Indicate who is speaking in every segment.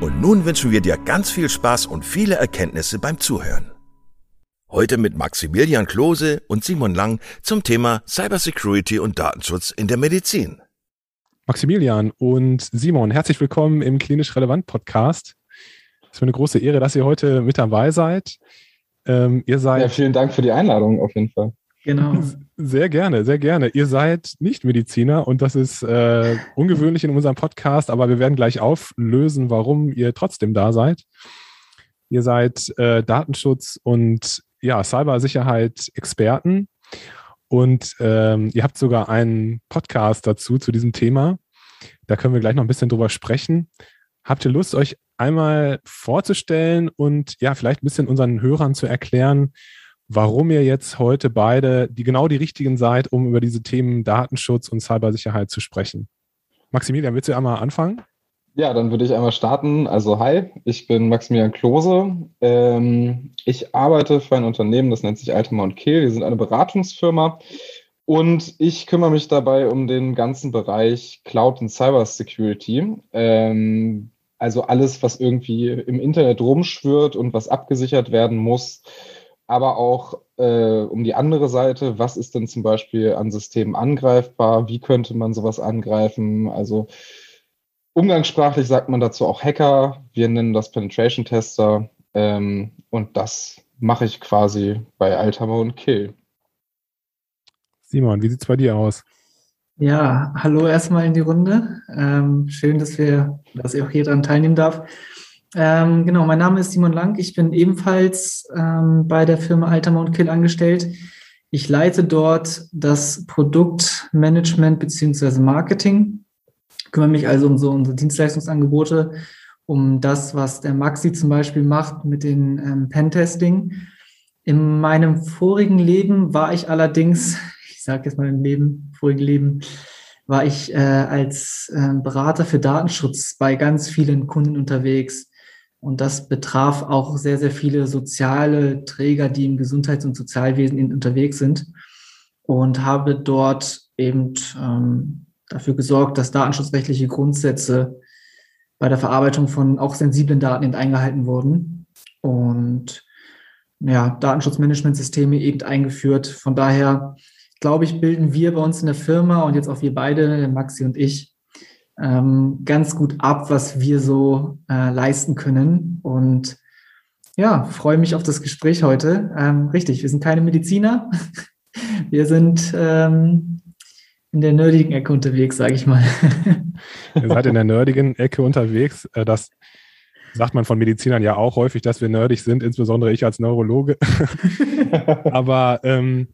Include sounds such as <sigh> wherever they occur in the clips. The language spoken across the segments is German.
Speaker 1: und nun wünschen wir dir ganz viel Spaß und viele Erkenntnisse beim Zuhören. Heute mit Maximilian Klose und Simon Lang zum Thema Cybersecurity und Datenschutz in der Medizin.
Speaker 2: Maximilian und Simon, herzlich willkommen im Klinisch Relevant Podcast. Es ist mir eine große Ehre, dass ihr heute mit dabei seid.
Speaker 3: Ähm, ihr seid. Ja, vielen Dank für die Einladung auf jeden Fall.
Speaker 2: Genau. Sehr gerne, sehr gerne. Ihr seid nicht Mediziner und das ist äh, ungewöhnlich in unserem Podcast, aber wir werden gleich auflösen, warum ihr trotzdem da seid. Ihr seid äh, Datenschutz und ja, Cybersicherheit-Experten und ähm, ihr habt sogar einen Podcast dazu zu diesem Thema. Da können wir gleich noch ein bisschen drüber sprechen. Habt ihr Lust, euch einmal vorzustellen und ja, vielleicht ein bisschen unseren Hörern zu erklären, warum ihr jetzt heute beide die genau die richtigen seid, um über diese Themen Datenschutz und Cybersicherheit zu sprechen. Maximilian, willst du einmal anfangen?
Speaker 3: Ja, dann würde ich einmal starten. Also hi, ich bin Maximilian Klose. Ähm, ich arbeite für ein Unternehmen, das nennt sich Altema und Kehl. Wir sind eine Beratungsfirma und ich kümmere mich dabei um den ganzen Bereich Cloud und Cybersecurity. Ähm, also alles, was irgendwie im Internet rumschwirrt und was abgesichert werden muss aber auch äh, um die andere Seite, was ist denn zum Beispiel an Systemen angreifbar, wie könnte man sowas angreifen? Also umgangssprachlich sagt man dazu auch Hacker, wir nennen das Penetration Tester ähm, und das mache ich quasi bei Althammer und Kill.
Speaker 2: Simon, wie sieht es bei dir aus?
Speaker 4: Ja, hallo erstmal in die Runde. Ähm, schön, dass wir, dass ich auch hier dran teilnehmen darf. Ähm, genau, mein Name ist Simon Lang. Ich bin ebenfalls ähm, bei der Firma Altamount Kill angestellt. Ich leite dort das Produktmanagement beziehungsweise Marketing, kümmere mich also um so unsere Dienstleistungsangebote, um das, was der Maxi zum Beispiel macht mit den ähm, Pentesting. In meinem vorigen Leben war ich allerdings, <laughs> ich sage jetzt mal im Leben, vorigen Leben, war ich äh, als äh, Berater für Datenschutz bei ganz vielen Kunden unterwegs. Und das betraf auch sehr, sehr viele soziale Träger, die im Gesundheits- und Sozialwesen unterwegs sind. Und habe dort eben ähm, dafür gesorgt, dass datenschutzrechtliche Grundsätze bei der Verarbeitung von auch sensiblen Daten eingehalten wurden. Und ja, Datenschutzmanagementsysteme eben eingeführt. Von daher, glaube ich, bilden wir bei uns in der Firma und jetzt auch wir beide, Maxi und ich, ähm, ganz gut ab, was wir so äh, leisten können. Und ja, freue mich auf das Gespräch heute. Ähm, richtig, wir sind keine Mediziner. <laughs> Wir sind ähm, in der nerdigen Ecke unterwegs, sage ich mal. <laughs>
Speaker 2: Ihr seid in der nerdigen Ecke unterwegs. Äh, das sagt man von Medizinern ja auch häufig, dass wir nerdig sind, insbesondere ich als Neurologe. <laughs> Aber ähm,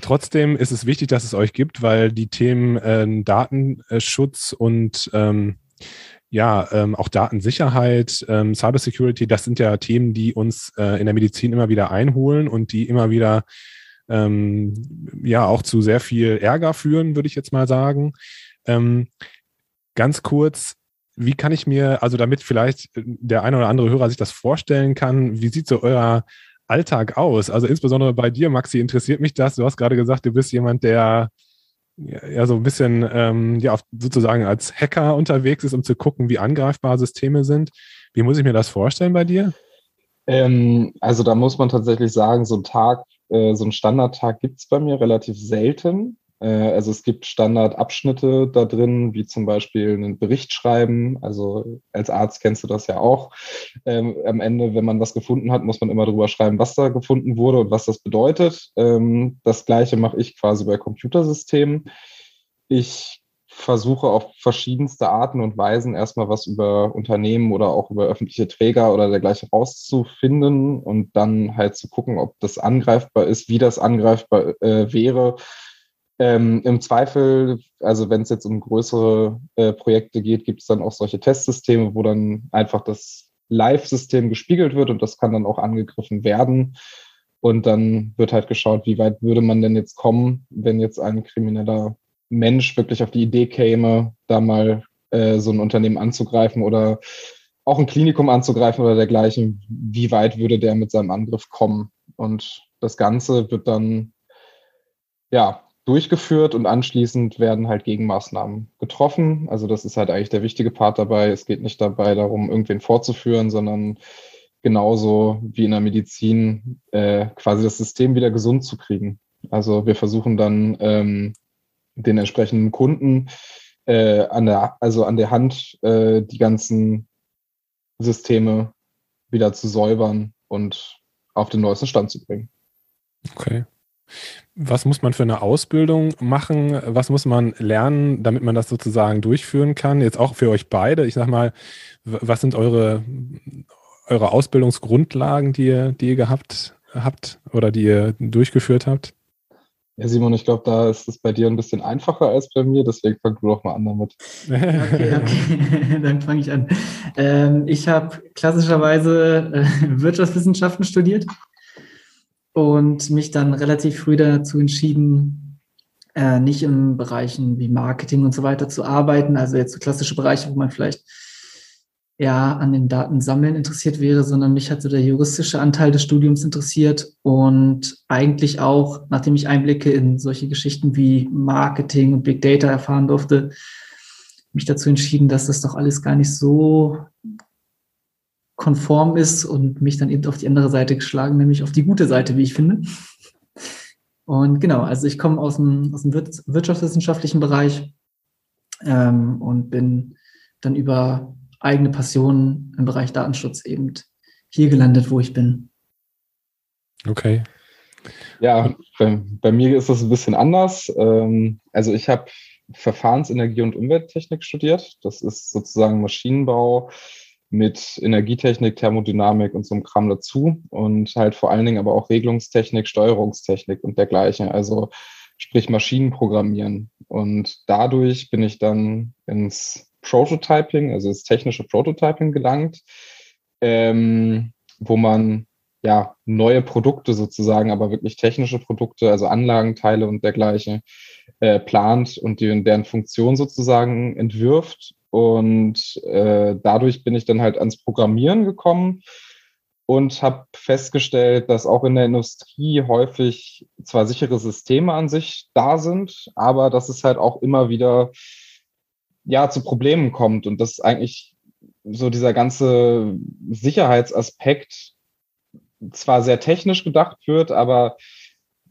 Speaker 2: Trotzdem ist es wichtig, dass es euch gibt, weil die Themen äh, Datenschutz und ähm, ja, ähm, auch Datensicherheit, ähm, Cybersecurity, das sind ja Themen, die uns äh, in der Medizin immer wieder einholen und die immer wieder ähm, ja auch zu sehr viel Ärger führen, würde ich jetzt mal sagen. Ähm, ganz kurz, wie kann ich mir, also damit vielleicht der eine oder andere Hörer sich das vorstellen kann, wie sieht so euer Alltag aus? Also insbesondere bei dir, Maxi, interessiert mich das. Du hast gerade gesagt, du bist jemand, der ja so ein bisschen ähm, ja sozusagen als Hacker unterwegs ist, um zu gucken, wie angreifbar Systeme sind. Wie muss ich mir das vorstellen bei dir?
Speaker 3: Ähm, also da muss man tatsächlich sagen, so ein Tag, äh, so ein Standardtag gibt es bei mir relativ selten. Äh, also es gibt Standardabschnitte da drin, wie zum Beispiel einen Bericht schreiben. Also als Arzt kennst du das ja auch. Ähm, am Ende, wenn man was gefunden hat, muss man immer drüber schreiben, was da gefunden wurde und was das bedeutet. Ähm, das gleiche mache ich quasi bei Computersystemen. Ich versuche auf verschiedenste Arten und Weisen erstmal was über Unternehmen oder auch über öffentliche Träger oder dergleichen rauszufinden und dann halt zu gucken, ob das angreifbar ist, wie das angreifbar äh, wäre ähm, Im Zweifel, also wenn es jetzt um größere äh, Projekte geht, gibt es dann auch solche Testsysteme, wo dann einfach das Live-System gespiegelt wird und das kann dann auch angegriffen werden. Und dann wird halt geschaut, wie weit würde man denn jetzt kommen, wenn jetzt ein krimineller Mensch wirklich auf die Idee käme, da mal äh, so ein Unternehmen anzugreifen oder auch ein Klinikum anzugreifen oder dergleichen. Wie weit würde der mit seinem Angriff kommen? Und das Ganze wird dann ja durchgeführt und anschließend werden halt Gegenmaßnahmen getroffen. Also das ist halt eigentlich der wichtige Part dabei. Es geht nicht dabei darum, irgendwen vorzuführen, sondern genauso wie in der Medizin äh, quasi das System wieder gesund zu kriegen. Also wir versuchen dann ähm, den entsprechenden Kunden äh, an der, also an der Hand äh, die ganzen Systeme wieder zu säubern und auf den neuesten Stand zu bringen.
Speaker 2: Okay. Was muss man für eine Ausbildung machen? Was muss man lernen, damit man das sozusagen durchführen kann? Jetzt auch für euch beide. Ich sag mal, was sind eure, eure Ausbildungsgrundlagen, die ihr, die ihr gehabt habt oder die ihr durchgeführt habt?
Speaker 3: Ja, Simon, ich glaube, da ist es bei dir ein bisschen einfacher als bei mir, deswegen fang du doch mal an damit.
Speaker 4: Okay, okay. <laughs> dann fange ich an. Ähm, ich habe klassischerweise äh, Wirtschaftswissenschaften studiert und mich dann relativ früh dazu entschieden, äh, nicht in Bereichen wie Marketing und so weiter zu arbeiten, also jetzt so klassische Bereiche, wo man vielleicht ja an den Daten sammeln interessiert wäre, sondern mich hat so der juristische Anteil des Studiums interessiert und eigentlich auch, nachdem ich Einblicke in solche Geschichten wie Marketing und Big Data erfahren durfte, mich dazu entschieden, dass das doch alles gar nicht so konform ist und mich dann eben auf die andere Seite geschlagen, nämlich auf die gute Seite, wie ich finde. Und genau, also ich komme aus dem, aus dem wirtschaftswissenschaftlichen Bereich ähm, und bin dann über eigene Passionen im Bereich Datenschutz eben hier gelandet, wo ich bin.
Speaker 2: Okay.
Speaker 3: Ja, bei, bei mir ist das ein bisschen anders. Ähm, also ich habe Verfahrensenergie und Umwelttechnik studiert. Das ist sozusagen Maschinenbau, mit Energietechnik, Thermodynamik und so einem Kram dazu und halt vor allen Dingen aber auch Regelungstechnik, Steuerungstechnik und dergleichen. Also sprich Maschinenprogrammieren. Und dadurch bin ich dann ins Prototyping, also das technische Prototyping gelangt, ähm, wo man ja neue Produkte sozusagen, aber wirklich technische Produkte, also Anlagenteile und dergleichen, äh, plant und deren Funktion sozusagen entwirft und äh, dadurch bin ich dann halt ans Programmieren gekommen und habe festgestellt, dass auch in der Industrie häufig zwar sichere Systeme an sich da sind, aber dass es halt auch immer wieder ja zu Problemen kommt und dass eigentlich so dieser ganze Sicherheitsaspekt zwar sehr technisch gedacht wird, aber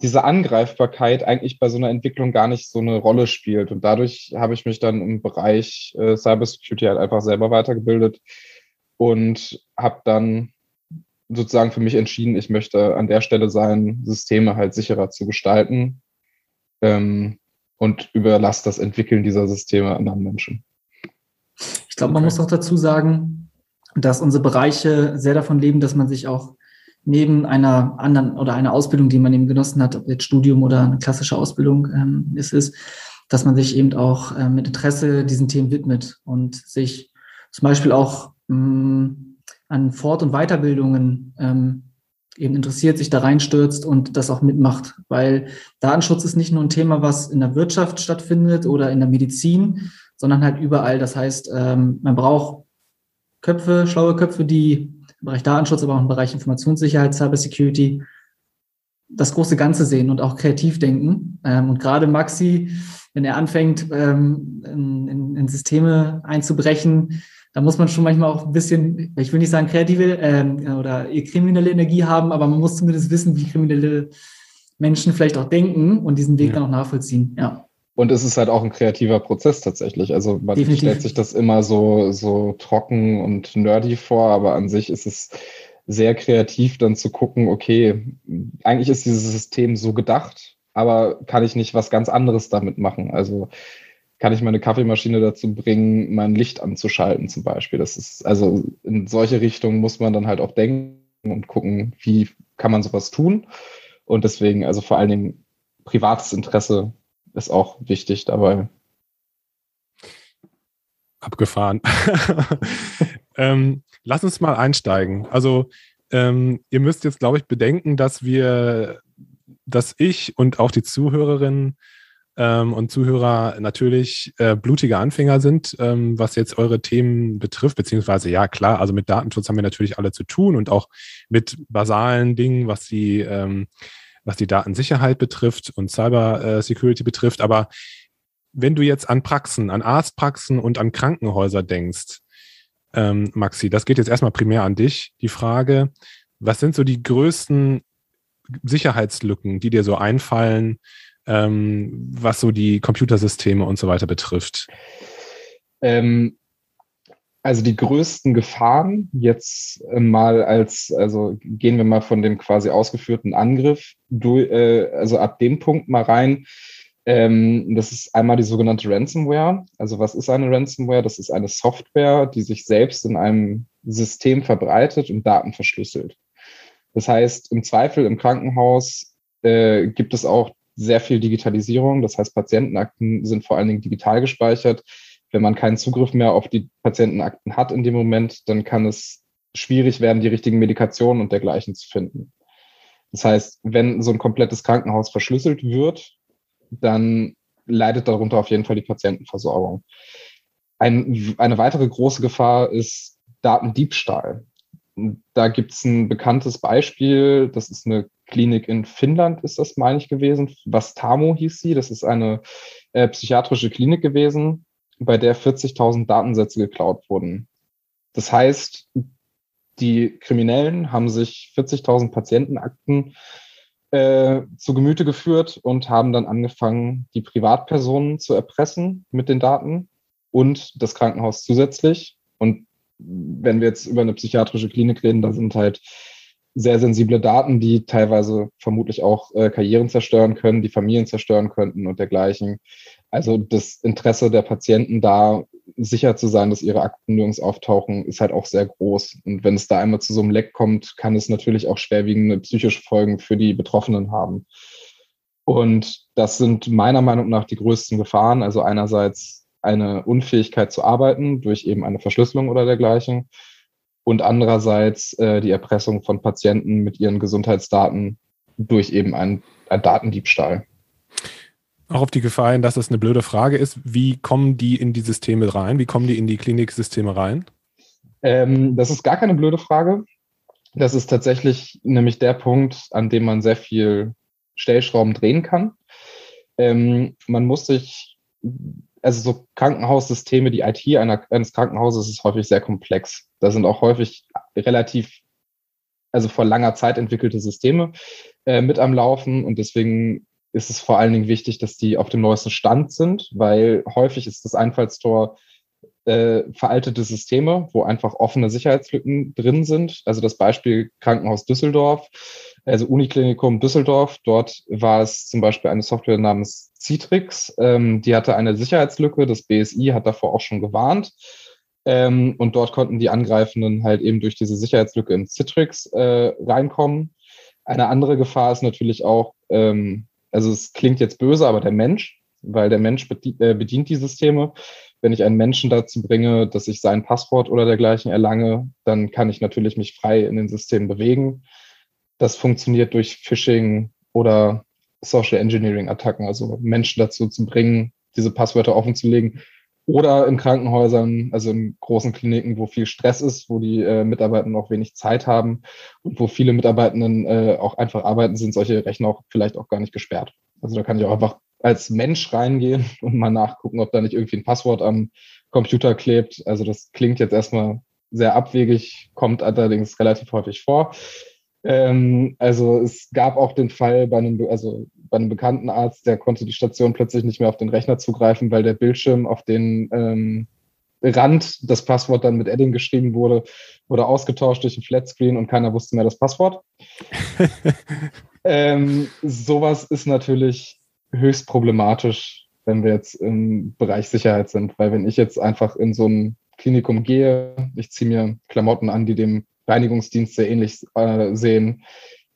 Speaker 3: diese Angreifbarkeit eigentlich bei so einer Entwicklung gar nicht so eine Rolle spielt. Und dadurch habe ich mich dann im Bereich äh, Cybersecurity halt einfach selber weitergebildet und habe dann sozusagen für mich entschieden, ich möchte an der Stelle sein, Systeme halt sicherer zu gestalten ähm, und überlasse das Entwickeln dieser Systeme anderen Menschen.
Speaker 4: Ich glaube, man okay. muss auch dazu sagen, dass unsere Bereiche sehr davon leben, dass man sich auch neben einer anderen oder einer Ausbildung, die man eben genossen hat, ob jetzt Studium oder eine klassische Ausbildung ähm, ist, ist, dass man sich eben auch ähm, mit Interesse diesen Themen widmet und sich zum Beispiel auch ähm, an Fort- und Weiterbildungen ähm, eben interessiert, sich da reinstürzt und das auch mitmacht. Weil Datenschutz ist nicht nur ein Thema, was in der Wirtschaft stattfindet oder in der Medizin, sondern halt überall. Das heißt, ähm, man braucht Köpfe, schlaue Köpfe, die im Bereich Datenschutz, aber auch im Bereich Informationssicherheit, Cybersecurity das große Ganze sehen und auch kreativ denken. Ähm, und gerade Maxi, wenn er anfängt, ähm, in, Systeme einzubrechen, da muss man schon manchmal auch ein bisschen, ich will nicht sagen kreative ähm, oder kriminelle Energie haben, aber man muss zumindest wissen, wie kriminelle Menschen vielleicht auch denken und diesen Weg ja. dann auch nachvollziehen. Ja.
Speaker 3: Und es ist halt auch ein kreativer Prozess tatsächlich. Also man Definitiv. stellt sich das immer so, so trocken und nerdy vor, aber an sich ist es sehr kreativ dann zu gucken, okay, eigentlich ist dieses System so gedacht, aber kann ich nicht was ganz anderes damit machen? Also kann ich meine Kaffeemaschine dazu bringen, mein Licht anzuschalten zum Beispiel. Das ist, also in solche Richtungen muss man dann halt auch denken und gucken, wie kann man sowas tun. Und deswegen, also vor allen Dingen privates Interesse ist auch wichtig dabei.
Speaker 2: Abgefahren. <laughs> ähm, lass uns mal einsteigen. Also ähm, ihr müsst jetzt, glaube ich, bedenken, dass wir, dass ich und auch die Zuhörerinnen ähm, und Zuhörer natürlich äh, blutige Anfänger sind, ähm, was jetzt eure Themen betrifft, beziehungsweise ja klar, also mit Datenschutz haben wir natürlich alle zu tun und auch mit basalen Dingen, was die, ähm, was die Datensicherheit betrifft und Cyber äh, Security betrifft. Aber wenn du jetzt an Praxen, an Arztpraxen und an Krankenhäuser denkst, ähm, Maxi, das geht jetzt erstmal primär an dich. Die Frage, was sind so die größten Sicherheitslücken, die dir so einfallen, ähm, was so die Computersysteme und so weiter betrifft?
Speaker 3: Ähm, also die größten Gefahren jetzt äh, mal als, also gehen wir mal von dem quasi ausgeführten Angriff, du, äh, also ab dem Punkt mal rein, ähm, das ist einmal die sogenannte Ransomware. Also was ist eine Ransomware? Das ist eine Software, die sich selbst in einem System verbreitet und Daten verschlüsselt. Das heißt, im Zweifel im Krankenhaus äh, gibt es auch sehr viel Digitalisierung. Das heißt, Patientenakten sind vor allen Dingen digital gespeichert. Wenn man keinen Zugriff mehr auf die Patientenakten hat in dem Moment, dann kann es schwierig werden, die richtigen Medikationen und dergleichen zu finden. Das heißt, wenn so ein komplettes Krankenhaus verschlüsselt wird, dann leidet darunter auf jeden Fall die Patientenversorgung. Ein, eine weitere große Gefahr ist Datendiebstahl. Da gibt es ein bekanntes Beispiel, das ist eine Klinik in Finnland, ist das, meine ich, gewesen. Vastamo hieß sie. Das ist eine äh, psychiatrische Klinik gewesen, bei der 40.000 Datensätze geklaut wurden. Das heißt, die Kriminellen haben sich 40.000 Patientenakten äh, zu Gemüte geführt und haben dann angefangen, die Privatpersonen zu erpressen mit den Daten und das Krankenhaus zusätzlich. Und wenn wir jetzt über eine psychiatrische Klinik reden, da sind halt sehr sensible Daten, die teilweise vermutlich auch äh, Karrieren zerstören können, die Familien zerstören könnten und dergleichen. Also das Interesse der Patienten da sicher zu sein, dass ihre Akten nirgends auftauchen, ist halt auch sehr groß. Und wenn es da einmal zu so einem Leck kommt, kann es natürlich auch schwerwiegende psychische Folgen für die Betroffenen haben. Und das sind meiner Meinung nach die größten Gefahren. Also einerseits eine Unfähigkeit zu arbeiten durch eben eine Verschlüsselung oder dergleichen. Und andererseits äh, die Erpressung von Patienten mit ihren Gesundheitsdaten durch eben einen, einen Datendiebstahl
Speaker 2: auch auf die Gefahr hin, dass das eine blöde Frage ist. Wie kommen die in die Systeme rein? Wie kommen die in die Kliniksysteme rein?
Speaker 3: Ähm, das ist gar keine blöde Frage. Das ist tatsächlich nämlich der Punkt, an dem man sehr viel Stellschrauben drehen kann. Ähm, man muss sich, also so Krankenhaussysteme, die IT einer, eines Krankenhauses ist häufig sehr komplex. Da sind auch häufig relativ, also vor langer Zeit entwickelte Systeme äh, mit am Laufen und deswegen ist es vor allen Dingen wichtig, dass die auf dem neuesten Stand sind, weil häufig ist das Einfallstor äh, veraltete Systeme, wo einfach offene Sicherheitslücken drin sind. Also das Beispiel Krankenhaus Düsseldorf, also Uniklinikum Düsseldorf. Dort war es zum Beispiel eine Software namens Citrix. Ähm, die hatte eine Sicherheitslücke. Das BSI hat davor auch schon gewarnt. Ähm, und dort konnten die Angreifenden halt eben durch diese Sicherheitslücke in Citrix äh, reinkommen. Eine andere Gefahr ist natürlich auch, ähm, also es klingt jetzt böse, aber der Mensch, weil der Mensch bedient, äh, bedient die Systeme. Wenn ich einen Menschen dazu bringe, dass ich sein Passwort oder dergleichen erlange, dann kann ich natürlich mich frei in den Systemen bewegen. Das funktioniert durch Phishing oder Social Engineering Attacken, also Menschen dazu zu bringen, diese Passwörter offenzulegen, Oder in Krankenhäusern, also in großen Kliniken, wo viel Stress ist, wo die äh, Mitarbeitenden auch wenig Zeit haben und wo viele Mitarbeitenden äh, auch einfach arbeiten, sind solche Rechner auch vielleicht auch gar nicht gesperrt. Also da kann ich auch einfach als Mensch reingehen <laughs> und mal nachgucken, ob da nicht irgendwie ein Passwort am Computer klebt. Also das klingt jetzt erstmal sehr abwegig, kommt allerdings relativ häufig vor. Ähm, also es gab auch den Fall bei einem, also bei einem bekannten Arzt, der konnte die Station plötzlich nicht mehr auf den Rechner zugreifen, weil der Bildschirm auf den ähm, Rand das Passwort dann mit Edding geschrieben wurde, wurde ausgetauscht durch ein Flatscreen und keiner wusste mehr das Passwort. <laughs> ähm, sowas ist natürlich höchst problematisch, wenn wir jetzt im Bereich Sicherheit sind, weil wenn ich jetzt einfach in so ein Klinikum gehe, ich ziehe mir Klamotten an, die dem Reinigungsdienst sehr ähnlich äh, sehen,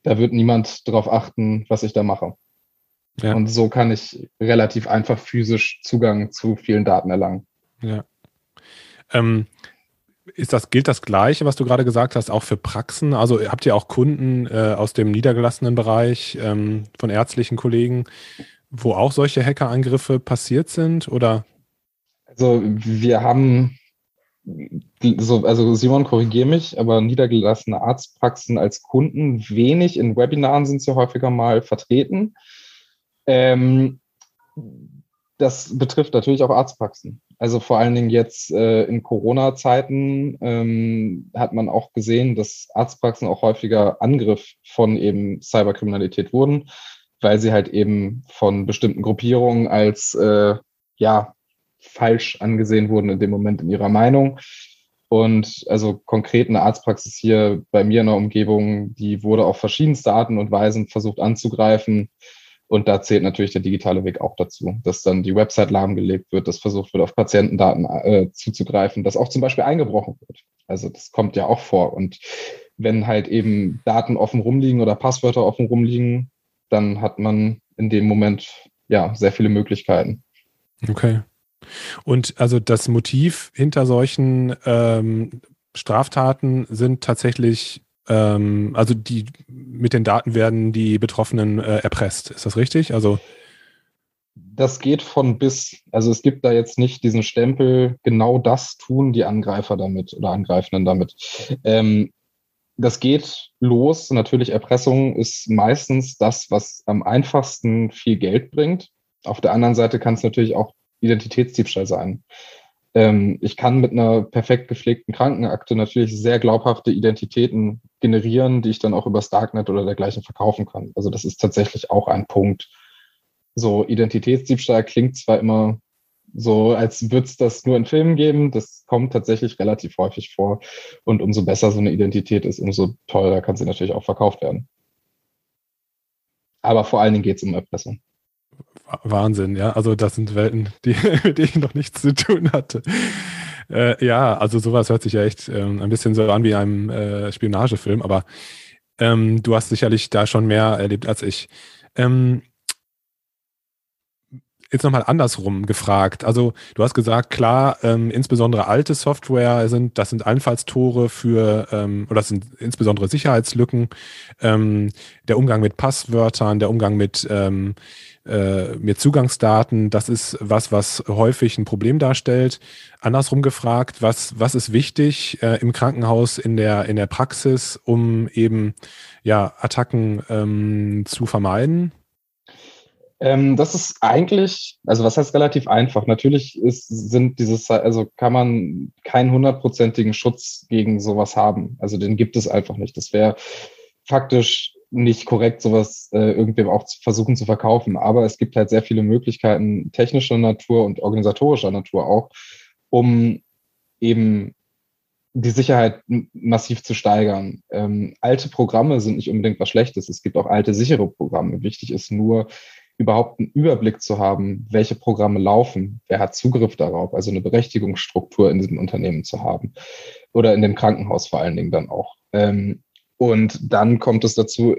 Speaker 3: da wird niemand darauf achten, was ich da mache. Ja. Und so kann ich relativ einfach physisch Zugang zu vielen Daten erlangen.
Speaker 2: Ja. Ähm, ist das, gilt das Gleiche, was du gerade gesagt hast, auch für Praxen? Also habt ihr auch Kunden äh, aus dem niedergelassenen Bereich ähm, von ärztlichen Kollegen, wo auch solche Hackerangriffe passiert sind? Oder?
Speaker 3: Also wir haben so, also Simon, korrigiere mich, aber niedergelassene Arztpraxen als Kunden wenig. In Webinaren sind sie häufiger mal vertreten. Ähm, das betrifft natürlich auch Arztpraxen. Also vor allen Dingen jetzt äh, in Corona-Zeiten ähm, hat man auch gesehen, dass Arztpraxen auch häufiger Angriff von eben Cyberkriminalität wurden, weil sie halt eben von bestimmten Gruppierungen als äh, ja falsch angesehen wurden in dem Moment in ihrer Meinung. Und also konkret eine Arztpraxis hier bei mir in der Umgebung, die wurde auf verschiedenste Arten und Weisen versucht anzugreifen. Und da zählt natürlich der digitale Weg auch dazu, dass dann die Website lahmgelegt wird, dass versucht wird, auf Patientendaten äh, zuzugreifen, dass auch zum Beispiel eingebrochen wird. Also das kommt ja auch vor. Und wenn halt eben Daten offen rumliegen oder Passwörter offen rumliegen, dann hat man in dem Moment ja sehr viele Möglichkeiten.
Speaker 2: Okay. Und also das Motiv hinter solchen ähm, Straftaten sind tatsächlich, ähm, also die mit den Daten werden die Betroffenen äh, erpresst. Ist das richtig? Also
Speaker 3: das geht von bis. Also es gibt da jetzt nicht diesen Stempel, genau das tun die Angreifer damit oder Angreifenden damit. Ähm, das geht los. Natürlich, Erpressung ist meistens das, was am einfachsten viel Geld bringt. Auf der anderen Seite kann es natürlich auch Identitätsdiebstahl sein. Ähm, ich kann mit einer perfekt gepflegten Krankenakte natürlich sehr glaubhafte Identitäten generieren, die ich dann auch über Darknet oder dergleichen verkaufen kann. Also das ist tatsächlich auch ein Punkt. So Identitätsdiebstahl klingt zwar immer so, als würde es das nur in Filmen geben. Das kommt tatsächlich relativ häufig vor. Und umso besser so eine Identität ist, umso teurer kann sie natürlich auch verkauft werden. Aber vor allen Dingen geht es um Erpressung.
Speaker 2: Wahnsinn, ja. Also das sind Welten, die, <laughs> mit denen ich noch nichts zu tun hatte. Äh, ja, also sowas hört sich ja echt ähm, ein bisschen so an wie einem äh, Spionagefilm, aber ähm, du hast sicherlich da schon mehr erlebt als ich. Ähm, jetzt nochmal andersrum gefragt. Also du hast gesagt, klar, ähm, insbesondere alte Software sind, das sind Einfallstore für, ähm, oder das sind insbesondere Sicherheitslücken, ähm, der Umgang mit Passwörtern, der Umgang mit, ähm, äh, mit Zugangsdaten, das ist was, was häufig ein Problem darstellt. Andersrum gefragt, was, was ist wichtig äh, im Krankenhaus, in der, in der Praxis, um eben ja, Attacken ähm, zu vermeiden?
Speaker 3: Ähm, das ist eigentlich, also was heißt relativ einfach? Natürlich ist, sind dieses, also kann man keinen hundertprozentigen Schutz gegen sowas haben. Also den gibt es einfach nicht. Das wäre faktisch nicht korrekt, sowas äh, irgendwem auch zu versuchen zu verkaufen. Aber es gibt halt sehr viele Möglichkeiten technischer Natur und organisatorischer Natur auch, um eben die Sicherheit massiv zu steigern. Ähm, alte Programme sind nicht unbedingt was Schlechtes. Es gibt auch alte sichere Programme. Wichtig ist nur, überhaupt einen Überblick zu haben, welche Programme laufen, wer hat Zugriff darauf, also eine Berechtigungsstruktur in diesem Unternehmen zu haben oder in dem Krankenhaus vor allen Dingen dann auch. Ähm, und dann kommt es dazu,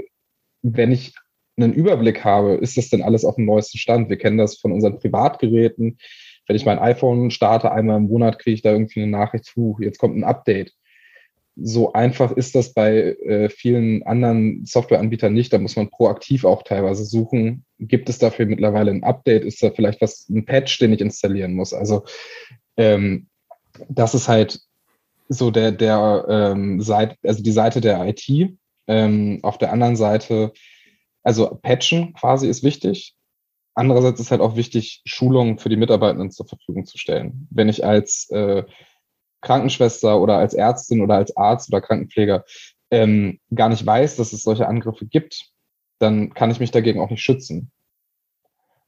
Speaker 3: wenn ich einen Überblick habe, ist das denn alles auf dem neuesten Stand? Wir kennen das von unseren Privatgeräten. Wenn ich mein iPhone starte, einmal im Monat kriege ich da irgendwie eine Nachricht, zu, jetzt kommt ein Update. So einfach ist das bei äh, vielen anderen Softwareanbietern nicht. Da muss man proaktiv auch teilweise suchen. Gibt es dafür mittlerweile ein Update? Ist da vielleicht was, ein Patch, den ich installieren muss? Also ähm, das ist halt so der, der ähm, Seite, also die Seite der IT. Ähm, auf der anderen Seite, also Patchen quasi ist wichtig. Andererseits ist halt auch wichtig, Schulungen für die Mitarbeitenden zur Verfügung zu stellen. Wenn ich als äh, Krankenschwester oder als Ärztin oder als Arzt oder Krankenpfleger ähm, gar nicht weiß, dass es solche Angriffe gibt, dann kann ich mich dagegen auch nicht schützen.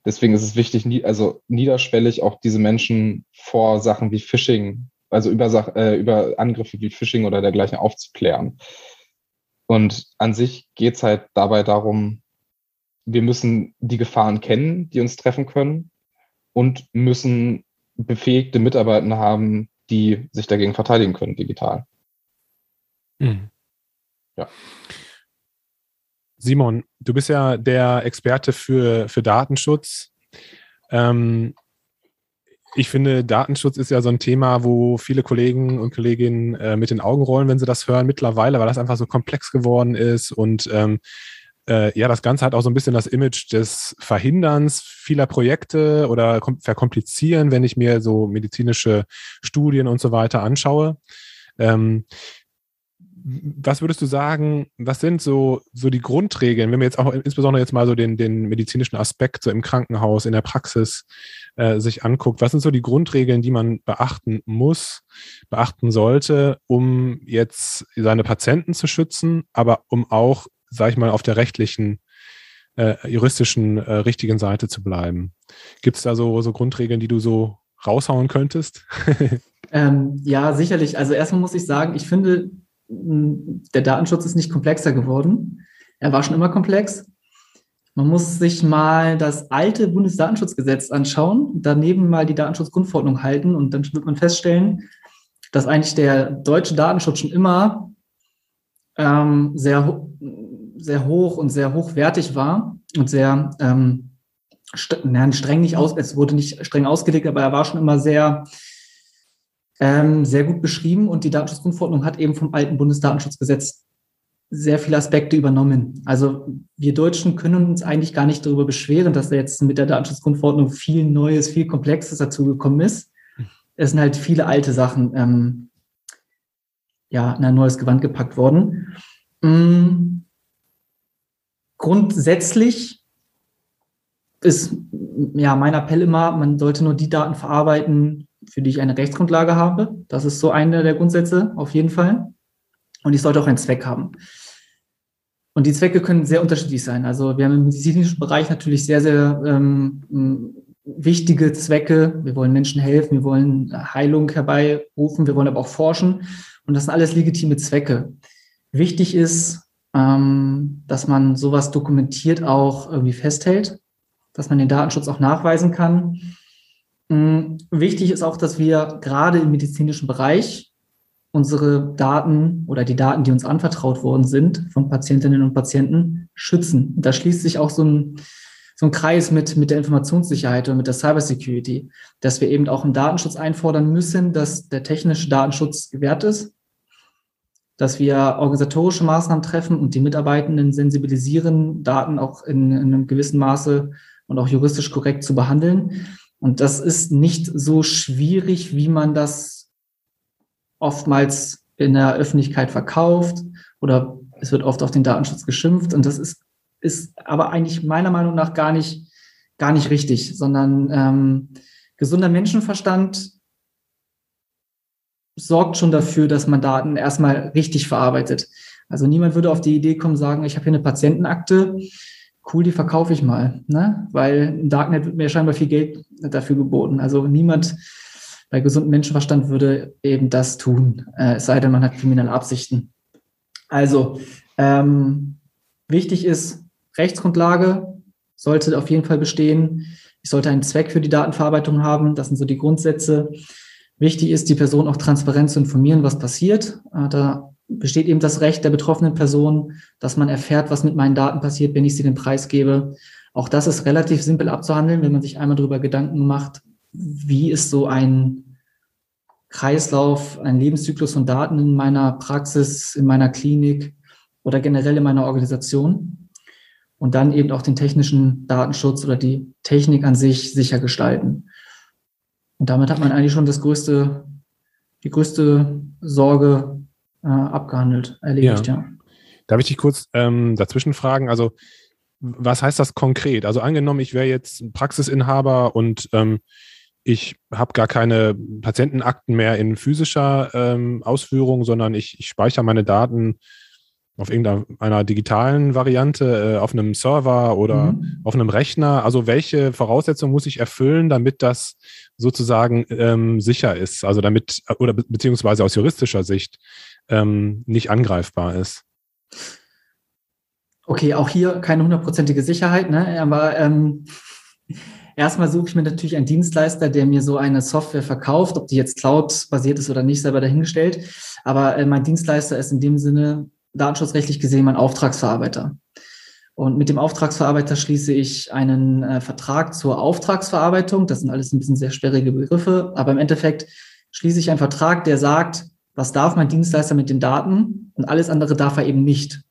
Speaker 3: Deswegen ist es wichtig, nie, also niederschwellig auch diese Menschen vor Sachen wie Phishing, also über, äh, über Angriffe wie Phishing oder dergleichen aufzuklären. Und an sich geht es halt dabei darum, wir müssen die Gefahren kennen, die uns treffen können und müssen befähigte Mitarbeiter haben, die sich dagegen verteidigen können, digital.
Speaker 2: Mhm. Ja. Simon, du bist ja der Experte für, für Datenschutz. Ähm, ich finde, Datenschutz ist ja so ein Thema, wo viele Kollegen und Kolleginnen äh, mit den Augen rollen, wenn sie das hören, mittlerweile, weil das einfach so komplex geworden ist und ähm, äh, ja, das Ganze hat auch so ein bisschen das Image des Verhinderns vieler Projekte oder verkomplizieren, wenn ich mir so medizinische Studien und so weiter anschaue. Ähm, was würdest du sagen, was sind so, so die Grundregeln, wenn wir jetzt auch insbesondere jetzt mal so den, den medizinischen Aspekt so im Krankenhaus, in der Praxis äh, sich anguckt, was sind so die Grundregeln, die man beachten muss, beachten sollte, um jetzt seine Patienten zu schützen, aber um auch sage ich mal, auf der rechtlichen, äh, juristischen, äh, richtigen Seite zu bleiben. Gibt es da so, so Grundregeln, die du so raushauen könntest? <laughs>
Speaker 4: ähm, ja, sicherlich. Also erstmal muss ich sagen, ich finde, der Datenschutz ist nicht komplexer geworden. Er war schon immer komplex. Man muss sich mal das alte Bundesdatenschutzgesetz anschauen, daneben mal die Datenschutzgrundverordnung halten und dann wird man feststellen, dass eigentlich der deutsche Datenschutz schon immer ähm, sehr, sehr hoch und sehr hochwertig war und sehr ähm, st na, streng nicht aus, es wurde nicht streng ausgelegt, aber er war schon immer sehr, ähm, sehr gut beschrieben und die Datenschutzgrundverordnung hat eben vom alten Bundesdatenschutzgesetz sehr viele Aspekte übernommen. Also wir Deutschen können uns eigentlich gar nicht darüber beschweren, dass da jetzt mit der Datenschutzgrundverordnung viel Neues, viel Komplexes dazugekommen ist. Es sind halt viele alte Sachen ähm, ja, in ein neues Gewand gepackt worden. Mhm. Grundsätzlich ist ja mein Appell immer, man sollte nur die Daten verarbeiten, für die ich eine Rechtsgrundlage habe. Das ist so einer der Grundsätze, auf jeden Fall. Und ich sollte auch einen Zweck haben. Und die Zwecke können sehr unterschiedlich sein. Also wir haben im medizinischen Bereich natürlich sehr, sehr ähm, wichtige Zwecke. Wir wollen Menschen helfen, wir wollen Heilung herbeirufen, wir wollen aber auch forschen. Und das sind alles legitime Zwecke. Wichtig ist, ähm, dass man sowas dokumentiert auch irgendwie festhält, dass man den Datenschutz auch nachweisen kann. Ähm, wichtig ist auch, dass wir gerade im medizinischen Bereich unsere Daten oder die Daten, die uns anvertraut worden sind von Patientinnen und Patienten, schützen. Da schließt sich auch so ein, so ein Kreis mit, mit der Informationssicherheit und mit der Cybersecurity, dass wir eben auch im Datenschutz einfordern müssen, dass der technische Datenschutz gewährt ist, dass wir organisatorische Maßnahmen treffen und die Mitarbeitenden sensibilisieren, Daten auch in, in einem gewissen Maße und auch juristisch korrekt zu behandeln. Und das ist nicht so schwierig, wie man das oftmals in der Öffentlichkeit verkauft oder es wird oft auf den Datenschutz geschimpft. Und das ist, ist aber eigentlich meiner Meinung nach gar nicht, gar nicht richtig, sondern ähm, gesunder Menschenverstand sorgt schon dafür, dass man Daten erstmal richtig verarbeitet. Also niemand würde auf die Idee kommen, sagen, ich habe hier eine Patientenakte, cool, die verkaufe ich mal, ne? weil im Darknet wird mir scheinbar viel Geld dafür geboten. Also niemand bei gesundem Menschenverstand würde eben das tun, äh, es sei denn, man hat kriminelle Absichten. Also ähm, wichtig ist, Rechtsgrundlage sollte auf jeden Fall bestehen. Ich sollte einen Zweck für die Datenverarbeitung haben. Das sind so die Grundsätze. Wichtig ist, die Person auch transparent zu informieren, was passiert. Äh, da besteht eben das Recht der betroffenen Person, dass man erfährt, was mit meinen Daten passiert, wenn ich sie den Preis gebe. Auch das ist relativ simpel abzuhandeln, wenn man sich einmal darüber Gedanken macht, wie ist so ein Kreislauf, einen Lebenszyklus von Daten in meiner Praxis, in meiner Klinik oder generell in meiner Organisation und dann eben auch den technischen Datenschutz oder die Technik an sich sicher gestalten. Und damit hat man eigentlich schon das größte, die größte Sorge äh, abgehandelt, erledigt, ja. ja.
Speaker 2: Darf ich dich kurz ähm, dazwischen fragen? Also, was heißt das konkret? Also angenommen, ich wäre jetzt Praxisinhaber und ähm, ich habe gar keine Patientenakten mehr in physischer ähm, Ausführung, sondern ich, ich speichere meine Daten auf irgendeiner digitalen Variante, äh, auf einem Server oder mhm. auf einem Rechner. Also welche Voraussetzungen muss ich erfüllen, damit das sozusagen ähm, sicher ist? Also damit, oder be beziehungsweise aus juristischer Sicht ähm, nicht angreifbar ist?
Speaker 4: Okay, auch hier keine hundertprozentige Sicherheit, ne? aber ähm, erstmal suche ich mir natürlich einen Dienstleister, der mir so eine Software verkauft, ob die jetzt Cloud-basiert ist oder nicht, selber dahingestellt. Aber äh, mein Dienstleister ist in dem Sinne datenschutzrechtlich gesehen mein Auftragsverarbeiter. Und mit dem Auftragsverarbeiter schließe ich einen äh, Vertrag zur Auftragsverarbeitung. Das sind alles ein bisschen sehr sperrige Begriffe, aber im Endeffekt schließe ich einen Vertrag, der sagt, was darf mein Dienstleister mit den Daten und alles andere darf er eben nicht.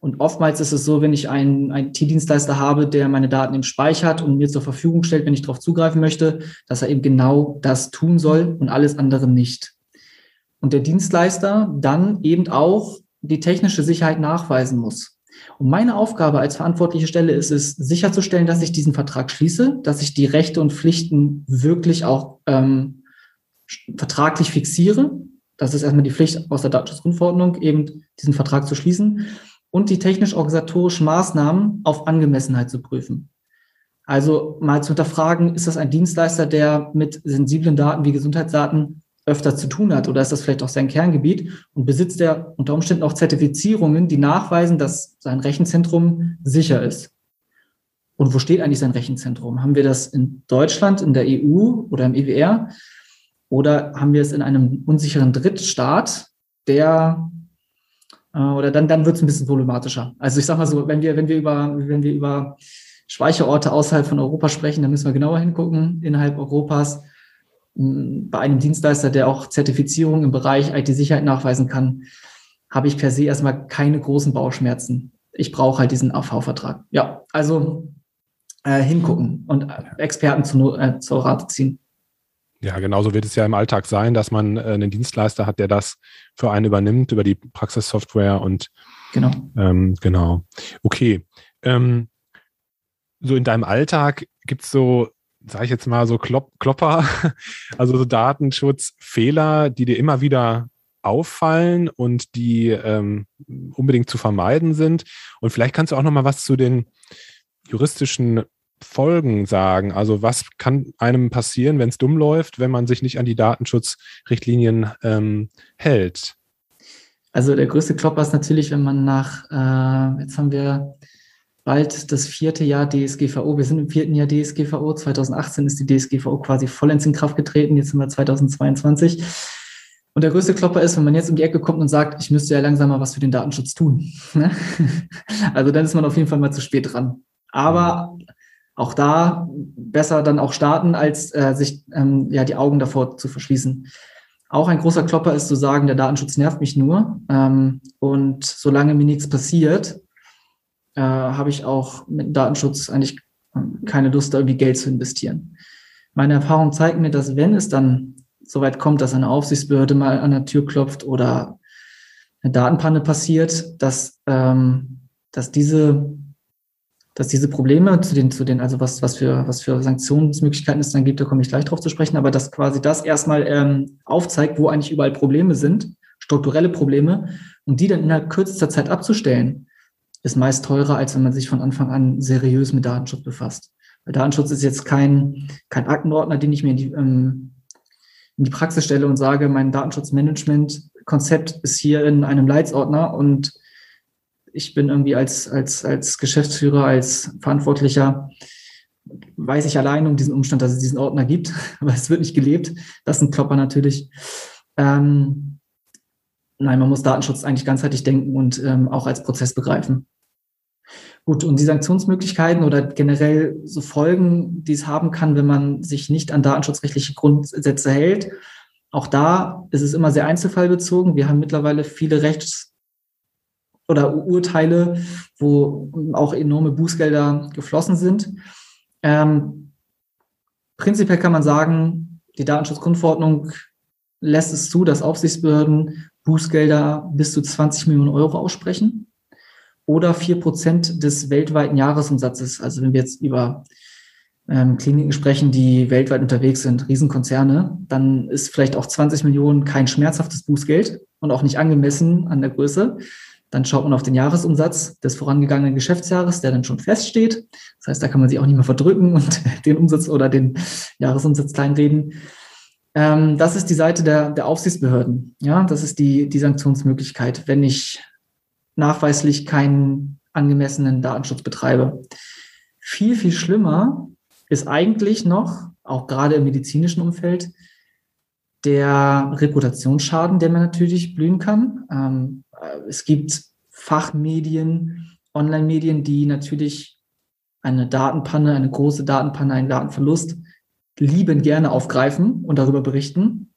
Speaker 4: Und oftmals ist es so, wenn ich einen IT-Dienstleister habe, der meine Daten eben speichert und mir zur Verfügung stellt, wenn ich darauf zugreifen möchte, dass er eben genau das tun soll und alles andere nicht. Und der Dienstleister dann eben auch die technische Sicherheit nachweisen muss. Und meine Aufgabe als verantwortliche Stelle ist es, sicherzustellen, dass ich diesen Vertrag schließe, dass ich die Rechte und Pflichten wirklich auch ähm, vertraglich fixiere. Das ist erstmal die Pflicht aus der Datenschutzgrundverordnung, eben diesen Vertrag zu schließen und die technisch-organisatorischen Maßnahmen auf Angemessenheit zu prüfen. Also mal zu hinterfragen, ist das ein Dienstleister, der mit sensiblen Daten wie Gesundheitsdaten öfter zu tun hat oder ist das vielleicht auch sein Kerngebiet und besitzt er unter Umständen auch Zertifizierungen, die nachweisen, dass sein Rechenzentrum sicher ist. Und wo steht eigentlich sein Rechenzentrum? Haben wir das in Deutschland, in der EU oder im EWR? Oder haben wir es in einem unsicheren Drittstaat, der äh, oder dann, dann wird es ein bisschen problematischer. Also ich sage mal so, wenn wir, wenn wir über, wenn wir über Speicherorte außerhalb von Europa sprechen, dann müssen wir genauer hingucken, innerhalb Europas bei einem Dienstleister, der auch Zertifizierung im Bereich IT-Sicherheit nachweisen kann, habe ich per se erstmal keine großen Bauchschmerzen. Ich brauche halt diesen AV-Vertrag. Ja, also äh, hingucken und Experten zu, äh, zur Rate ziehen.
Speaker 2: Ja, genauso wird es ja im Alltag sein, dass man äh, einen Dienstleister hat, der das für einen übernimmt über die Praxissoftware und
Speaker 4: genau.
Speaker 2: Ähm, genau. Okay. Ähm, so in deinem Alltag gibt es so sage ich jetzt mal so Klopp, Klopper, <laughs> also so Datenschutzfehler, die dir immer wieder auffallen und die ähm, unbedingt zu vermeiden sind. Und vielleicht kannst du auch noch mal was zu den juristischen Folgen sagen. Also was kann einem passieren, wenn es dumm läuft, wenn man sich nicht an die Datenschutzrichtlinien ähm, hält?
Speaker 4: Also der größte Klopper ist natürlich, wenn man nach, äh, jetzt haben wir bald das vierte Jahr DSGVO. Wir sind im vierten Jahr DSGVO. 2018 ist die DSGVO quasi vollends in Kraft getreten. Jetzt sind wir 2022. Und der größte Klopper ist, wenn man jetzt um die Ecke kommt und sagt, ich müsste ja langsam mal was für den Datenschutz tun. <laughs> Ne? also dann ist man auf jeden Fall mal zu spät dran. Aber auch da besser dann auch starten, als äh, sich ähm, ja die Augen davor zu verschließen. Auch ein großer Klopper ist zu sagen, der Datenschutz nervt mich nur. Ähm, und solange mir nichts passiert, äh, habe ich auch mit Datenschutz eigentlich ähm, keine Lust, da irgendwie Geld zu investieren. Meine Erfahrung zeigt mir, dass wenn es dann soweit kommt, dass eine Aufsichtsbehörde mal an der Tür klopft oder eine Datenpanne passiert, dass, ähm, dass diese dass diese Probleme zu den, zu den, also was, was für, was für Sanktionsmöglichkeiten es dann gibt, da komme ich gleich drauf zu sprechen, aber dass quasi das erstmal ähm, aufzeigt, wo eigentlich überall Probleme sind, strukturelle Probleme, und die dann innerhalb kürzester Zeit abzustellen, ist meist teurer, als wenn man sich von Anfang an seriös mit Datenschutz befasst. Weil Datenschutz ist jetzt kein, kein Aktenordner, den ich mir in die, ähm, in die Praxis stelle und sage, mein Datenschutzmanagement-Konzept ist hier in einem Leitsordner und ich bin irgendwie als, als, als Geschäftsführer, als Verantwortlicher, weiß ich allein um diesen Umstand, dass es diesen Ordner gibt, <laughs> aber es wird nicht gelebt. Das sind Klopper natürlich. Ähm, Nein, man muss Datenschutz eigentlich ganzheitlich denken und ähm, auch als Prozess begreifen. Gut, und die Sanktionsmöglichkeiten oder generell so Folgen, die es haben kann, wenn man sich nicht an datenschutzrechtliche Grundsätze hält, auch da ist es immer sehr einzelfallbezogen. Wir haben mittlerweile viele Rechts- oder Urteile, wo auch enorme Bußgelder geflossen sind. Ähm, prinzipiell kann man sagen, die Datenschutzgrundverordnung lässt es zu, dass Aufsichtsbehörden Bußgelder bis zu 20 Millionen Euro aussprechen oder vier Prozent des weltweiten Jahresumsatzes. Also wenn wir jetzt über ähm, Kliniken sprechen, die weltweit unterwegs sind, Riesenkonzerne, dann ist vielleicht auch 20 Millionen kein schmerzhaftes Bußgeld und auch nicht angemessen an der Größe. Dann schaut man auf den Jahresumsatz des vorangegangenen Geschäftsjahres, der dann schon feststeht. Das heißt, da kann man sich auch nicht mehr verdrücken und <laughs> den Umsatz oder den Jahresumsatz kleinreden. Ähm, das ist die Seite der, der Aufsichtsbehörden. Ja, das ist die, die Sanktionsmöglichkeit, wenn ich nachweislich keinen angemessenen Datenschutz betreibe. Viel, viel schlimmer ist eigentlich noch, auch gerade im medizinischen Umfeld, der Reputationsschaden, der man natürlich blühen kann. Ähm, es gibt Fachmedien, Online-Medien, die natürlich eine Datenpanne, eine große Datenpanne, einen Datenverlust lieben gerne aufgreifen und darüber berichten.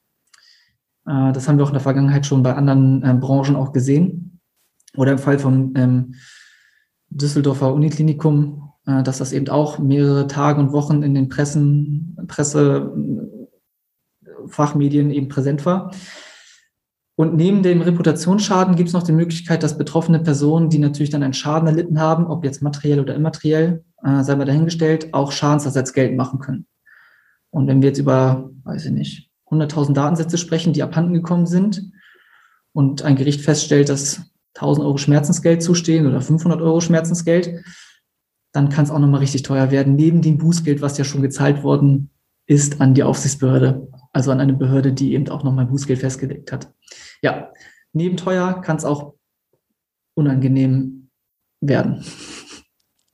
Speaker 4: Äh, das haben wir auch in der Vergangenheit schon bei anderen äh, Branchen auch gesehen. Oder im Fall von ähm, Düsseldorfer Uniklinikum, äh, dass das eben auch mehrere Tage und Wochen in den Pressen, Presse, Fachmedien eben präsent war. Und neben dem Reputationsschaden gibt es noch die Möglichkeit, dass betroffene Personen, die natürlich dann einen Schaden erlitten haben, ob jetzt materiell oder immateriell, äh, sei mal dahingestellt, auch Schadensersatz geltend machen können. Und wenn wir jetzt über, weiß ich nicht, 100.000 Datensätze sprechen, die abhanden gekommen sind und ein Gericht feststellt, dass 1000 Euro Schmerzensgeld zustehen oder 500 Euro Schmerzensgeld, dann kann es auch nochmal richtig teuer werden, neben dem Bußgeld, was ja schon gezahlt worden ist an die Aufsichtsbehörde, also an eine Behörde, die eben auch nochmal Bußgeld festgelegt hat. Ja, neben teuer kann es auch unangenehm werden.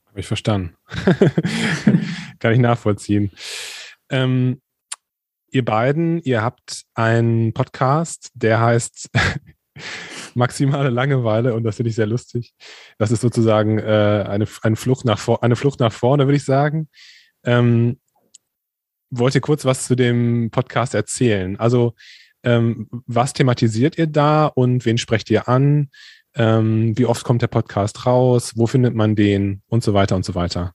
Speaker 2: Habe ich verstanden. <laughs> kann ich nachvollziehen. Ähm, ihr beiden, ihr habt einen Podcast, der heißt <laughs> Maximale Langeweile und das finde ich sehr lustig. Das ist sozusagen äh, eine, eine, Flucht nach eine Flucht nach vorne, würde ich sagen. Ähm, wollt ihr kurz was zu dem Podcast erzählen? Also, ähm, was thematisiert ihr da und wen sprecht ihr an? Ähm, wie oft kommt der Podcast raus? Wo findet man den? Und so weiter und so weiter.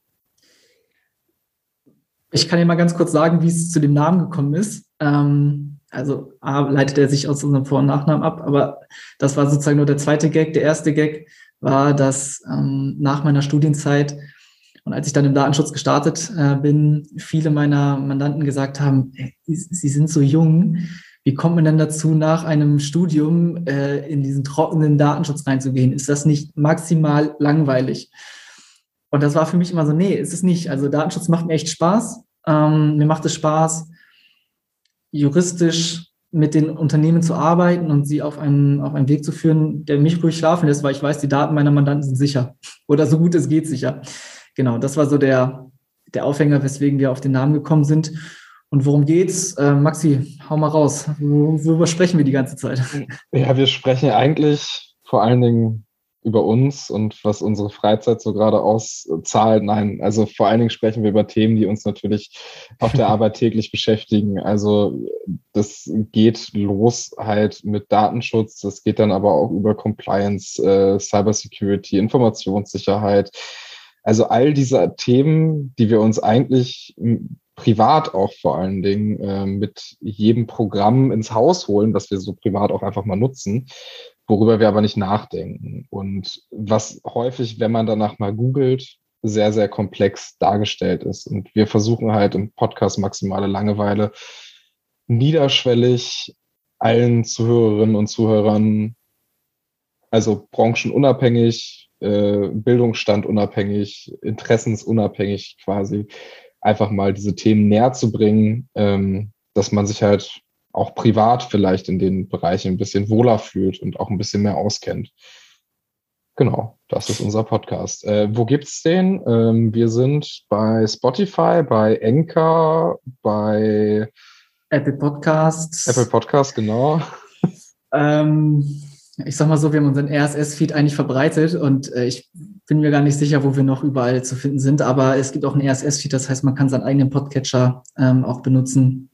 Speaker 4: Ich kann dir mal ganz kurz sagen, wie es zu dem Namen gekommen ist. Ähm, also A, leitet er sich aus unserem Vor- und Nachnamen ab, aber das war sozusagen nur der zweite Gag. Der erste Gag war, dass ähm, nach meiner Studienzeit und als ich dann im Datenschutz gestartet äh, bin, viele meiner Mandanten gesagt haben, ey, sie sind so jung, wie kommt man denn dazu, nach einem Studium äh, in diesen trockenen Datenschutz reinzugehen? Ist das nicht maximal langweilig? Und das war für mich immer so, nee, ist es nicht. Also Datenschutz macht mir echt Spaß. Ähm, mir macht es Spaß, juristisch mit den Unternehmen zu arbeiten und sie auf einen, auf einen Weg zu führen, der mich ruhig schlafen lässt, weil ich weiß, die Daten meiner Mandanten sind sicher. <laughs> Oder so gut es geht sicher. Genau, das war so der, der Aufhänger, weswegen wir auf den Namen gekommen sind. Und worum geht's? Äh, Maxi, hau mal raus. Worüber sprechen wir die ganze Zeit?
Speaker 3: Ja, wir sprechen eigentlich vor allen Dingen über uns und was unsere Freizeit so gerade auszahlt. Nein, also vor allen Dingen sprechen wir über Themen, die uns natürlich auf der <laughs> Arbeit täglich beschäftigen. Also das geht los halt mit Datenschutz, das geht dann aber auch über Compliance, äh, Cybersecurity, Informationssicherheit. Also all diese Themen, die wir uns eigentlich privat auch vor allen Dingen äh, mit jedem Programm ins Haus holen, was wir so privat auch einfach mal nutzen, worüber wir aber nicht nachdenken. Und was häufig, wenn man danach mal googelt, sehr, sehr komplex dargestellt ist. Und wir versuchen halt im Podcast Maximale Langeweile niederschwellig allen Zuhörerinnen und Zuhörern, also branchenunabhängig, äh, Bildungsstand unabhängig, interessensunabhängig quasi, einfach mal diese Themen näher zu bringen, ähm, dass man sich halt auch privat vielleicht in den Bereichen ein bisschen wohler fühlt und auch ein bisschen mehr auskennt. Genau, das ist unser Podcast. Äh, wo gibt's den? Ähm, wir sind bei Spotify, bei Anchor, bei
Speaker 4: Apple Podcasts.
Speaker 3: Apple Podcasts, genau.
Speaker 4: Ähm, ich sag mal so, wir haben unseren RSS-Feed eigentlich verbreitet und äh, ich bin mir gar nicht sicher, wo wir noch überall zu finden sind, aber es gibt auch einen RSS-Feed, das heißt, man kann seinen eigenen Podcatcher ähm, auch benutzen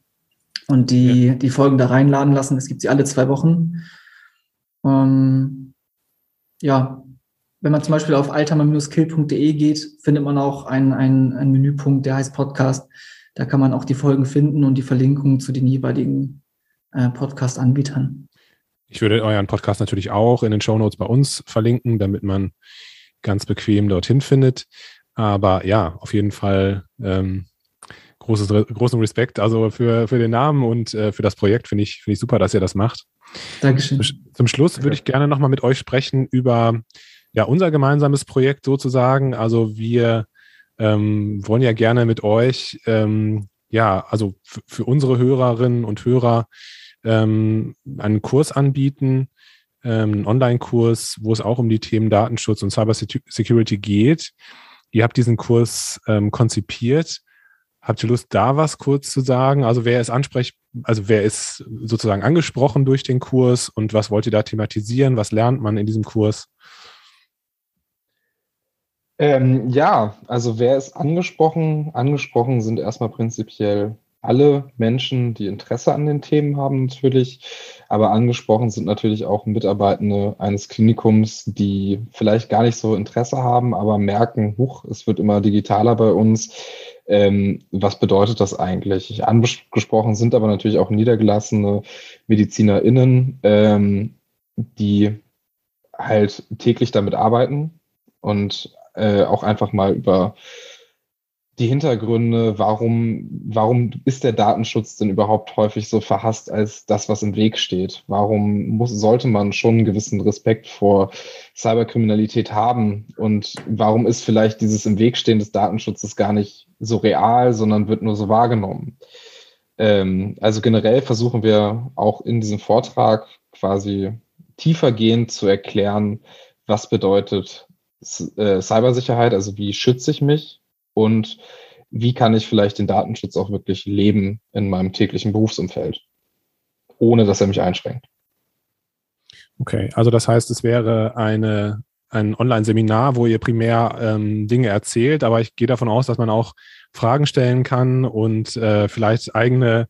Speaker 4: und die, ja. die Folgen da reinladen lassen. Es gibt sie alle zwei Wochen. Ähm, ja, wenn man zum Beispiel auf altamer-kill.de geht, findet man auch einen, einen, einen Menüpunkt, der heißt Podcast. Da kann man auch die Folgen finden und die Verlinkungen zu den jeweiligen äh, Podcast-Anbietern.
Speaker 2: Ich würde euren Podcast natürlich auch in den Show Notes bei uns verlinken, damit man ganz bequem dorthin findet. Aber ja, auf jeden Fall ähm, großes, großen Respekt also für, für den Namen und äh, für das Projekt. Finde ich, finde ich super, dass ihr das macht.
Speaker 4: Dankeschön.
Speaker 2: Zum Schluss würde ich gerne nochmal mit euch sprechen über ja, unser gemeinsames Projekt sozusagen. Also wir ähm, wollen ja gerne mit euch, ähm, ja, also für unsere Hörerinnen und Hörer ähm, einen Kurs anbieten, ähm, einen Online-Kurs, wo es auch um die Themen Datenschutz und Cybersecurity geht. Ihr habt diesen Kurs ähm, konzipiert. Habt ihr Lust, da was kurz zu sagen? Also wer ist ansprech, also wer ist sozusagen angesprochen durch den Kurs und was wollt ihr da thematisieren? Was lernt man in diesem Kurs?
Speaker 3: Ähm, ja, also wer ist angesprochen? Angesprochen sind erstmal prinzipiell alle Menschen, die Interesse an den Themen haben, natürlich. Aber angesprochen sind natürlich auch Mitarbeitende eines Klinikums, die vielleicht gar nicht so Interesse haben, aber merken, huch, es wird immer digitaler bei uns. Ähm, was bedeutet das eigentlich? Angesprochen sind aber natürlich auch niedergelassene MedizinerInnen, ähm, die halt täglich damit arbeiten und äh, auch einfach mal über die Hintergründe, warum, warum ist der Datenschutz denn überhaupt häufig so verhasst als das, was im Weg steht? Warum muss, sollte man schon einen gewissen Respekt vor Cyberkriminalität haben? Und warum ist vielleicht dieses im Weg stehen des Datenschutzes gar nicht so real, sondern wird nur so wahrgenommen? Ähm, also generell versuchen wir auch in diesem Vortrag quasi tiefergehend zu erklären, was bedeutet äh, Cybersicherheit, also wie schütze ich mich und wie kann ich vielleicht den Datenschutz auch wirklich leben in meinem täglichen Berufsumfeld, ohne dass er mich einschränkt.
Speaker 2: Okay, also das heißt, es wäre eine, ein Online-Seminar, wo ihr primär ähm, Dinge erzählt, aber ich gehe davon aus, dass man auch Fragen stellen kann und äh, vielleicht eigene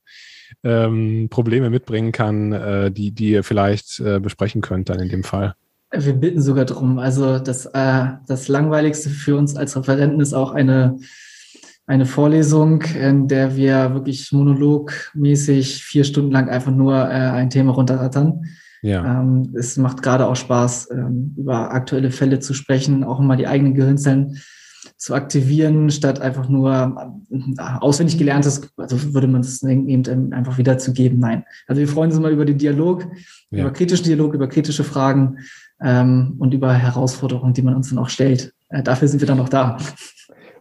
Speaker 2: ähm, Probleme mitbringen kann, äh, die, die ihr vielleicht äh, besprechen könnt dann in dem Fall.
Speaker 4: Wir bitten sogar drum. Also das, äh, das Langweiligste für uns als Referenten ist auch eine, eine Vorlesung, in der wir wirklich monologmäßig vier Stunden lang einfach nur äh, ein Thema runterrattern. Ja. Ähm, es macht gerade auch Spaß, ähm, über aktuelle Fälle zu sprechen, auch mal die eigenen Gehirnzellen zu aktivieren, statt einfach nur äh, auswendig gelerntes, also würde man es eben einfach wiederzugeben. Nein. Also wir freuen uns immer über den Dialog, ja. über kritischen Dialog, über kritische Fragen ähm, und über Herausforderungen, die man uns dann auch stellt. Äh, dafür sind wir dann auch da.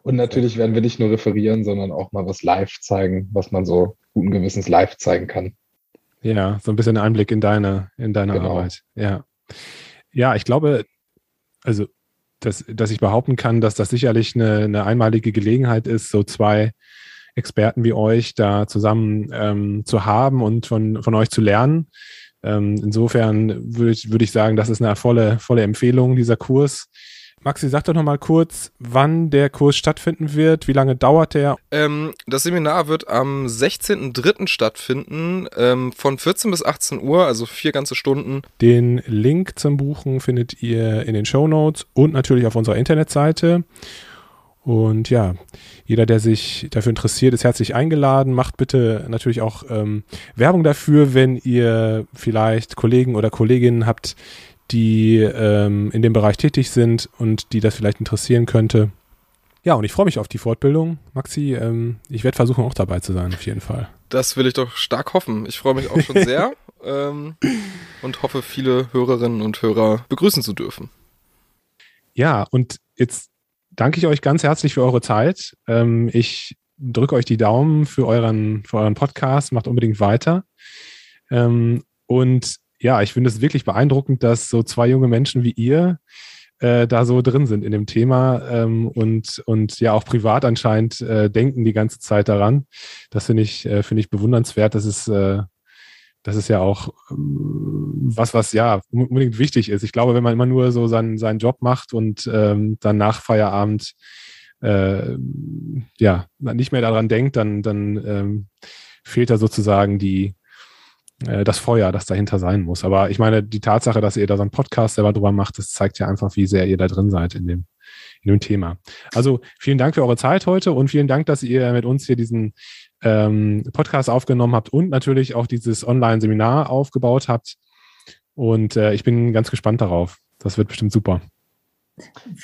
Speaker 3: Und natürlich werden wir nicht nur referieren, sondern auch mal was live zeigen, was man so guten Gewissens live zeigen kann.
Speaker 2: Ja, so ein bisschen Einblick in deine, in deine genau. Arbeit. Ja. Ja, ich glaube, also dass, dass ich behaupten kann, dass das sicherlich eine, eine einmalige Gelegenheit ist, so zwei Experten wie euch da zusammen ähm, zu haben und von, von euch zu lernen. Ähm, insofern würde ich, würde ich sagen, das ist eine volle, volle Empfehlung, dieser Kurs. Maxi, sag doch noch mal kurz, wann der Kurs stattfinden wird, wie lange dauert der?
Speaker 5: Ähm, das Seminar wird am 16.03. stattfinden, ähm, von 14 bis 18 Uhr, also vier ganze Stunden.
Speaker 2: Den Link zum Buchen findet ihr in den Show Notes und natürlich auf unserer Internetseite. Und ja, jeder, der sich dafür interessiert, ist herzlich eingeladen. Macht bitte natürlich auch ähm, Werbung dafür, wenn ihr vielleicht Kollegen oder Kolleginnen habt, die ähm, in dem Bereich tätig sind und die das vielleicht interessieren könnte. Ja, und ich freue mich auf die Fortbildung. Maxi, ähm, ich werde versuchen, auch dabei zu sein, auf jeden Fall.
Speaker 5: Das will ich doch stark hoffen. Ich freue mich auch schon <laughs> sehr ähm, und hoffe, viele Hörerinnen und Hörer begrüßen zu dürfen.
Speaker 2: Ja, und jetzt danke ich euch ganz herzlich für eure Zeit. Ähm, ich drücke euch die Daumen für euren, für euren Podcast. Macht unbedingt weiter. Ähm, und ja, ich finde es wirklich beeindruckend, dass so zwei junge Menschen wie ihr äh, da so drin sind in dem Thema ähm, und, und ja auch privat anscheinend äh, denken die ganze Zeit daran. Das finde ich, äh, finde ich bewundernswert. Das ist, äh, das ist ja auch ähm, was, was ja unbedingt wichtig ist. Ich glaube, wenn man immer nur so seinen, seinen Job macht und ähm, dann nach Feierabend äh, ja nicht mehr daran denkt, dann, dann ähm, fehlt da sozusagen die, äh, das Feuer, das dahinter sein muss. Aber ich meine, die Tatsache, dass ihr da so einen Podcast selber drüber macht, das zeigt ja einfach, wie sehr ihr da drin seid in dem, in dem Thema. Also vielen Dank für eure Zeit heute und vielen Dank, dass ihr mit uns hier diesen ähm, Podcast aufgenommen habt und natürlich auch dieses Online-Seminar aufgebaut habt. Und äh, ich bin ganz gespannt darauf. Das wird bestimmt super.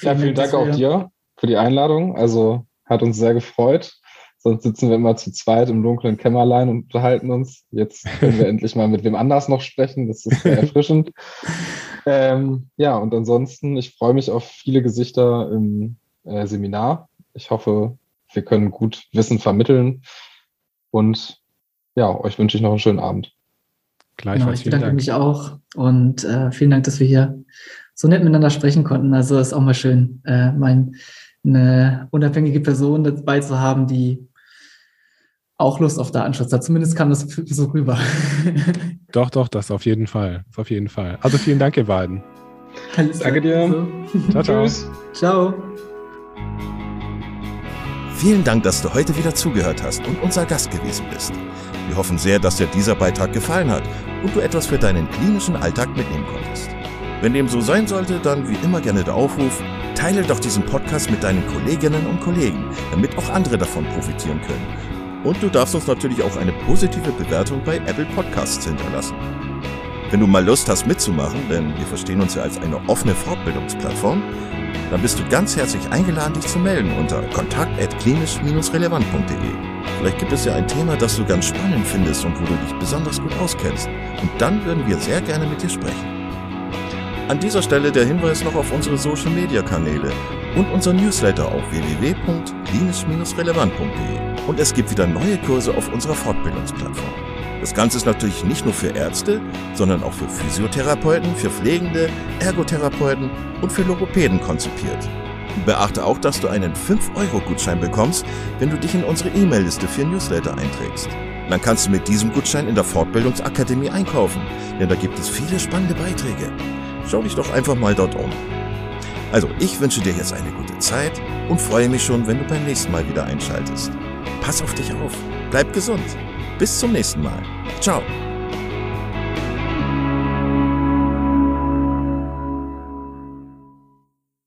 Speaker 3: Ja, vielen Dank auch dir für die Einladung. Also hat uns sehr gefreut. Sonst sitzen wir immer zu zweit im dunklen Kämmerlein und unterhalten uns. Jetzt können wir <laughs> endlich mal mit wem anders noch sprechen. Das ist sehr <laughs> erfrischend. ähm, ja, und ansonsten, ich freue mich auf viele Gesichter im äh, Seminar. Ich hoffe, wir können gut Wissen vermitteln. Und ja, euch wünsche ich noch einen schönen Abend.
Speaker 4: Gleichfalls. Genau, ich bedanke Dank. mich auch und äh, vielen Dank, dass wir hier so nett miteinander sprechen konnten. Also ist auch mal schön, äh, mein, eine unabhängige Person dabei zu haben, die auch Lust auf Datenschutz hat. Zumindest kam das so rüber. <laughs>
Speaker 2: doch, doch, das auf jeden Fall. Das auf jeden Fall. Also vielen Dank, ihr beiden.
Speaker 3: Alles Danke dir.
Speaker 2: Ciao, ciao. Tschüss.
Speaker 4: Ciao.
Speaker 1: Vielen Dank, dass du heute wieder zugehört hast und unser Gast gewesen bist. Wir hoffen sehr, dass dir dieser Beitrag gefallen hat und du etwas für deinen klinischen Alltag mitnehmen konntest. Wenn dem so sein sollte, dann wie immer gerne der Aufruf, teile doch diesen Podcast mit deinen Kolleginnen und Kollegen, damit auch andere davon profitieren können und du darfst uns natürlich auch eine positive Bewertung bei Apple Podcasts hinterlassen. Wenn du mal Lust hast mitzumachen, denn wir verstehen uns ja als eine offene Fortbildungsplattform, dann bist du ganz herzlich eingeladen, dich zu melden unter kontakt.klinisch-relevant.de. Vielleicht gibt es ja ein Thema, das du ganz spannend findest und wo du dich besonders gut auskennst. Und dann würden wir sehr gerne mit dir sprechen. An dieser Stelle der Hinweis noch auf unsere Social Media Kanäle und unser Newsletter auf www.klinisch-relevant.de und es gibt wieder neue Kurse auf unserer Fortbildungsplattform. Das Ganze ist natürlich nicht nur für Ärzte, sondern auch für Physiotherapeuten, für Pflegende, Ergotherapeuten und für Logopäden konzipiert. Beachte auch, dass du einen 5-Euro-Gutschein bekommst, wenn du dich in unsere E-Mail-Liste für Newsletter einträgst. Dann kannst du mit diesem Gutschein in der Fortbildungsakademie einkaufen, denn da gibt es viele spannende Beiträge. Schau dich doch einfach mal dort um. Also, ich wünsche dir jetzt eine gute Zeit und freue mich schon, wenn du beim nächsten Mal wieder einschaltest. Pass auf dich auf. Bleib gesund. Bis zum nächsten Mal. Ciao.